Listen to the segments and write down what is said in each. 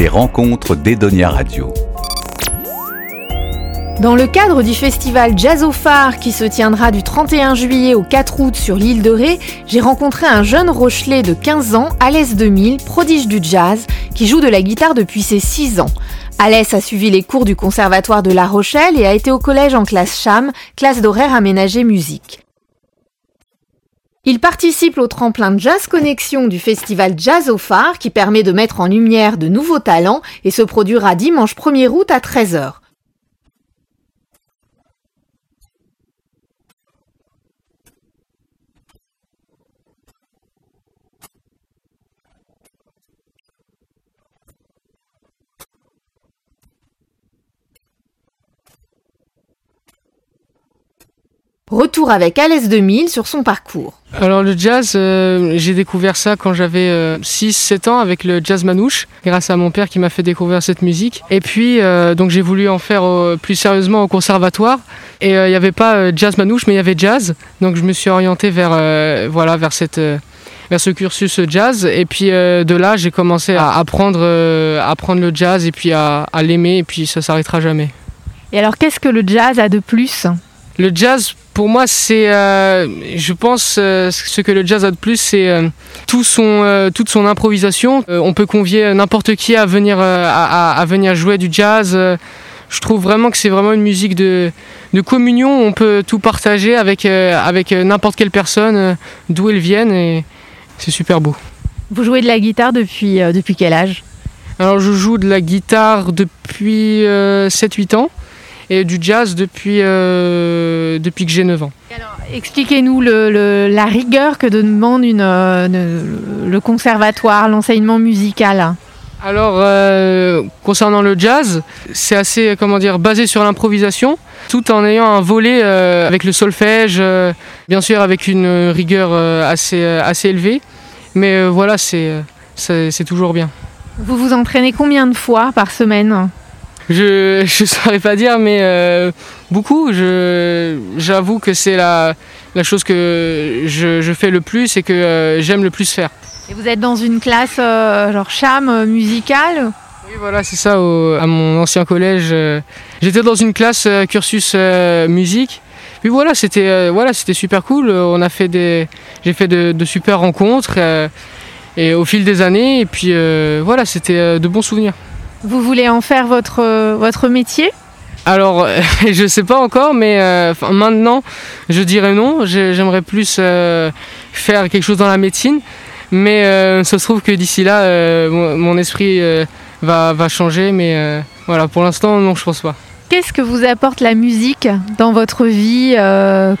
les rencontres d'Edonia Radio. Dans le cadre du festival Jazz au Phare qui se tiendra du 31 juillet au 4 août sur l'île de Ré, j'ai rencontré un jeune Rochelais de 15 ans, Alès 2000, prodige du jazz, qui joue de la guitare depuis ses 6 ans. Alès a suivi les cours du Conservatoire de La Rochelle et a été au collège en classe CHAM, classe d'horaire aménagée musique. Il participe au tremplin Jazz Connexion du festival Jazz au Phare qui permet de mettre en lumière de nouveaux talents et se produira dimanche 1er août à 13h. Retour avec Alès 2000 sur son parcours. Alors le jazz, euh, j'ai découvert ça quand j'avais 6-7 euh, ans avec le jazz manouche, grâce à mon père qui m'a fait découvrir cette musique. Et puis euh, donc j'ai voulu en faire plus sérieusement au conservatoire. Et il n'y avait pas jazz manouche, mais il y avait jazz. Donc je me suis orienté vers voilà vers cette vers ce cursus jazz. Et puis de là, j'ai commencé à apprendre, apprendre le jazz et puis à, à l'aimer. Et puis ça s'arrêtera jamais. Et alors, qu'est-ce que le jazz a de plus? Le jazz, pour moi, c'est, euh, je pense, euh, ce que le jazz a de plus, c'est euh, tout son, toute son improvisation. on peut convier n'importe qui à venir, à, venir jouer du jazz. je trouve vraiment que c'est vraiment une musique de, de communion. On peut tout partager avec, avec n'importe quelle personne, d'où elle vienne, et c'est super beau. Vous jouez de la guitare depuis, depuis quel âge? Alors, je joue de la guitare depuis 7-8 ans et du jazz depuis, euh, depuis que j'ai 9 ans. expliquez-nous la rigueur que demande une, euh, le conservatoire, l'enseignement musical. Alors, euh, concernant le jazz, c'est assez, comment dire, basé sur l'improvisation, tout en ayant un volet avec le solfège, bien sûr avec une rigueur assez, assez élevée. Mais voilà, c'est, c'est toujours bien. Vous vous entraînez combien de fois par semaine? Je ne saurais pas dire, mais euh, beaucoup. J'avoue que c'est la, la, chose que je, fais le plus et que euh, j'aime le plus faire. Et vous êtes dans une classe euh, genre cham musicale? Oui, voilà, c'est ça. à mon ancien collège, j'étais dans une classe cursus musique. Puis voilà, c'était voilà, c'était super cool. On a fait des, j'ai fait de, de, super rencontres et au fil des années. Et puis voilà, c'était de bons souvenirs. Vous voulez en faire votre, euh, votre métier? Alors, je ne sais pas encore, mais euh, maintenant, je dirais non. J'aimerais plus euh, faire quelque chose dans la médecine, mais ça se trouve que d'ici là, mon, esprit va, va, changer, mais voilà, pour l'instant, non, je pense pas. Qu'est-ce que vous apporte la musique dans votre vie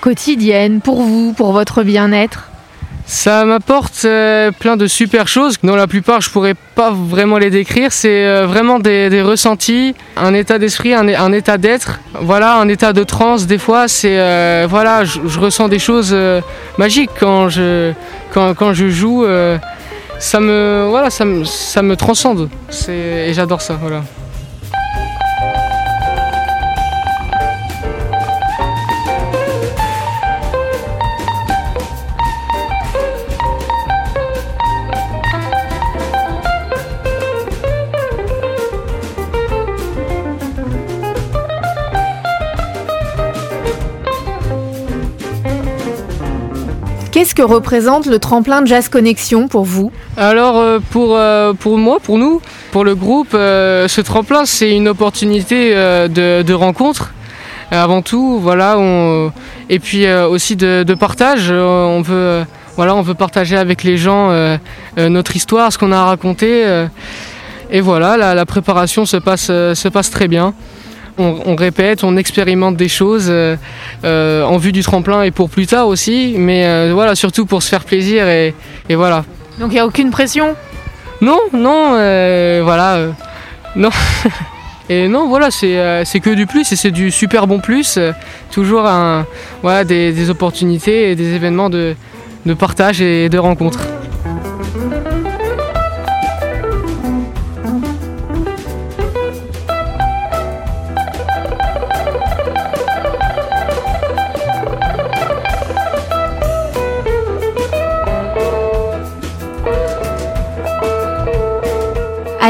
quotidienne, pour vous, pour votre bien-être? Ça m'apporte euh, plein de super choses dont la plupart je pourrais pas vraiment les décrire. C'est euh, vraiment des, ressentis, un état d'esprit, un, état d'être. Voilà, un état de transe. Des fois, c'est euh, voilà, je, ressens des choses magiques quand je quand, quand je joue. ça me voilà, ça me, ça me transcende. Et j'adore ça. Voilà. Qu'est-ce que représente le tremplin Jazz Connexion pour vous Alors euh, pour, euh, pour moi, pour nous, pour le groupe, euh, ce tremplin c'est une opportunité de, rencontre avant tout, voilà, et puis aussi de, partage. On veut, voilà, on partager avec les gens notre histoire, ce qu'on a à raconter, et voilà, la, la, préparation se passe, se passe très bien on, répète, on expérimente des choses euh, euh, en vue du tremplin et pour plus tard aussi, mais euh, voilà, surtout pour se faire plaisir et, voilà. Donc il n'y a aucune pression? Non, non, voilà, non. et non, voilà, c'est que du plus et c'est du super bon plus. toujours un, voilà, des, opportunités et des événements de, de partage et de rencontres.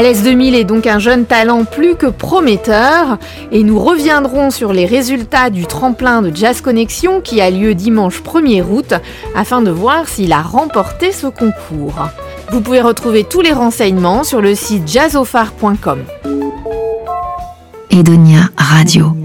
Alès 2000 est donc un jeune talent plus que prometteur et nous reviendrons sur les résultats du tremplin de Jazz Connexion qui a lieu dimanche 1er août afin de voir s'il a remporté ce concours. Vous pouvez retrouver tous les renseignements sur le site jazzofar.com. Edonia Radio.